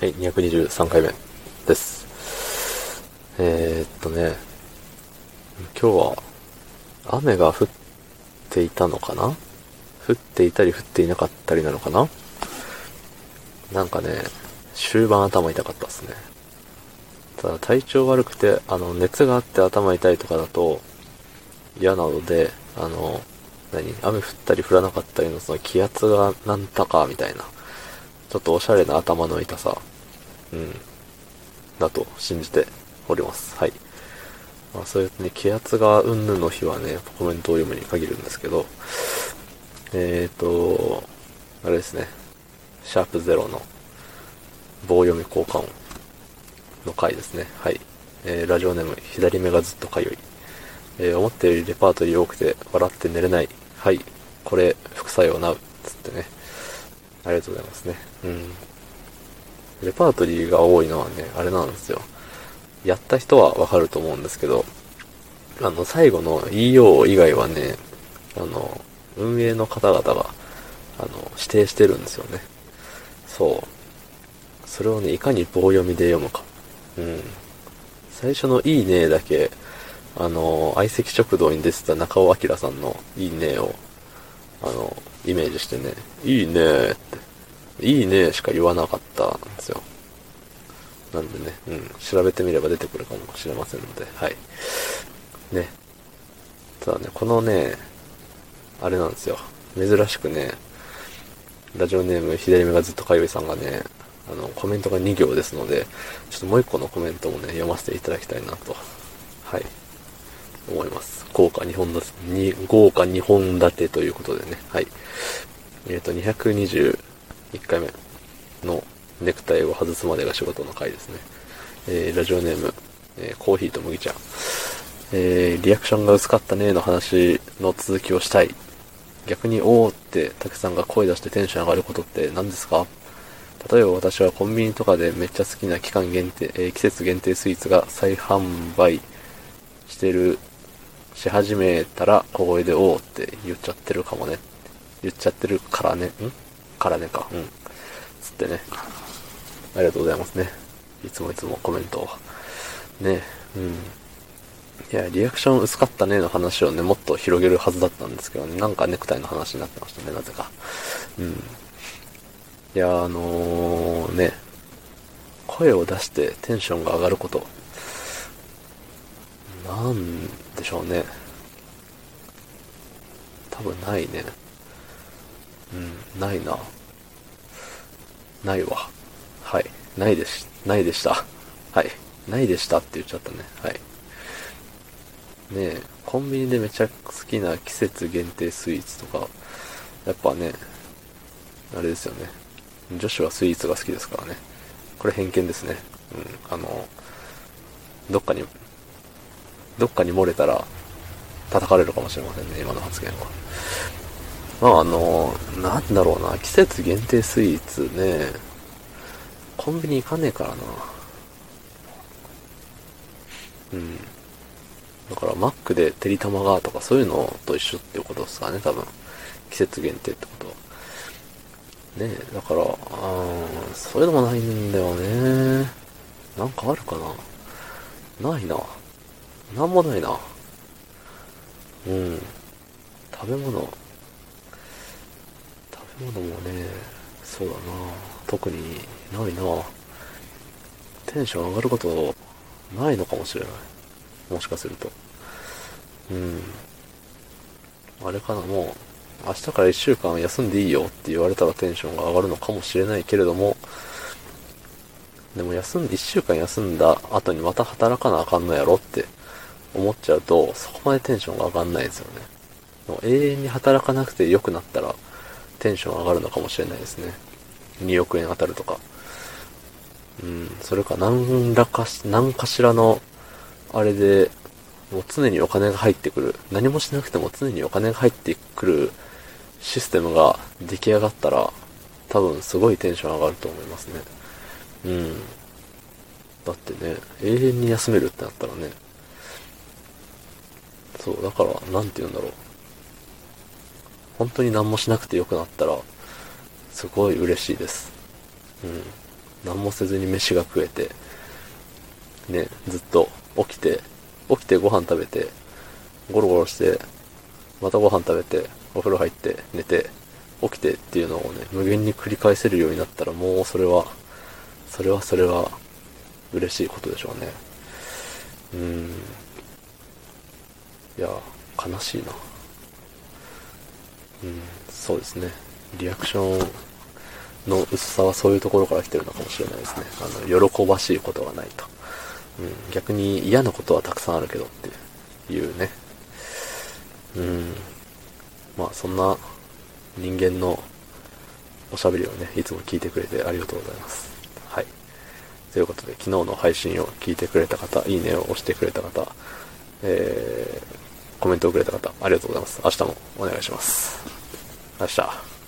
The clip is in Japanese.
はい、223回目です。えー、っとね、今日は雨が降っていたのかな？降っていたり降っていなかったりなのかな？なんかね、終盤頭痛かったですね。ただ体調悪くて、あの、熱があって頭痛いとかだと嫌なので、あの、何？雨降ったり降らなかったりのその気圧がなんたかみたいな、ちょっとおしゃれな頭の痛さ、うん、だと信じております。はい。まあそういうね、気圧がうんぬの日はね、コメントを読むに限るんですけど、えーと、あれですね、シャープゼロの棒読み効果音の回ですね。はい。えー、ラジオネーム、左目がずっとかゆい。えー、思ったよりレパートリー多くて笑って寝れない。はい。これ、副作用なう。ありがとうございますね。うん。レパートリーが多いのはね、あれなんですよ。やった人はわかると思うんですけど、あの、最後の EO 以外はね、あの、運営の方々が、あの、指定してるんですよね。そう。それをね、いかに棒読みで読むか。うん。最初のいいねだけ、あの、相席食堂に出てた中尾明さんのいいねを、あの、イメージしてね、いいねーって、いいねしか言わなかったんですよ。なんでね、うん、調べてみれば出てくるかもしれませんので、はい。ね。ただね、このね、あれなんですよ。珍しくね、ラジオネーム左目がずっとかゆいさんがね、あの、コメントが2行ですので、ちょっともう1個のコメントもね、読ませていただきたいなと、はい、思います。豪華2本立て、に豪華2本立てということでね、はい。えっ、と、221回目のネクタイを外すまでが仕事の回ですね。えー、ラジオネーム、えーコーヒーと麦茶。えー、リアクションが薄かったねの話の続きをしたい。逆に、おーって、たくさんが声出してテンション上がることって何ですか？例えば私はコンビニとかでめっちゃ好きな期間限定、えー季節限定スイーツが再販売してる、し始めたら小声でおーって言っちゃってるかもね。言っちゃってるからね。ん？からねか。うん。つってね。ありがとうございますね。いつもいつもコメントを。ねうん。いや、リアクション薄かったねの話をね、もっと広げるはずだったんですけどね、なんかネクタイの話になってましたね、なぜか。うん。いや、あのー、ね、声を出してテンションが上がること。なんでしょうね。多分ないね。うん、ないな。ないわ。はい。ないです。ないでした。はい。ないでしたって言っちゃったね。はい。ねえ、コンビニでめちゃ好きな季節限定スイーツとか、やっぱね、あれですよね。女子はスイーツが好きですからね。これ偏見ですね。うん。あの、どっかに、どっかに漏れたら叩かれるかもしれませんね、今の発言は。まああの、なんだろうな、季節限定スイーツね、コンビニ行かねえからな。うん。だから、マックでてりたまがとかそういうのと一緒っていうことですかね、多分。季節限定ってことは。ねえ、だから、あーそういうのもないんだよね。なんかあるかなないな。なんもないな。うん。食べ物。食べ物もね、そうだな。特にないな。テンション上がることないのかもしれない。もしかすると。うん。あれかな、もう、明日から1週間休んでいいよって言われたらテンションが上がるのかもしれないけれども、でも休んで、1週間休んだ後にまた働かなあかんのやろって思っちゃうと、そこまでテンションが上がんないですよね。もう永遠に働かなくて良くなったら、テンション上がるのかもしれないですね。2億円当たるとか。うん、それか何らかし、何かしらの、あれで、もう常にお金が入ってくる。何もしなくても常にお金が入ってくるシステムが出来上がったら、多分すごいテンション上がると思いますね。うん。だってね、永遠に休めるってなったらね、そう、だから、なんて言うんだろう。本当に何もしなくてよくなったら、すごい嬉しいです。うん。何もせずに飯が食えて、ね、ずっと起きて、起きてご飯食べて、ゴロゴロして、またご飯食べて、お風呂入って、寝て、起きてっていうのをね、無限に繰り返せるようになったら、もうそれは、それはそれは、嬉しいことでしょうね。うん。いや、悲しいな。うん、そうですね。リアクションの薄さはそういうところから来てるのかもしれないですね。あの、喜ばしいことがないと。うん、逆に嫌なことはたくさんあるけどっていうね。うん。まあ、そんな人間のおしゃべりをね、いつも聞いてくれてありがとうございます。はい。ということで、昨日の配信を聞いてくれた方、いいねを押してくれた方、え、コメントをくれた方、ありがとうございます。明日もお願いします。明日。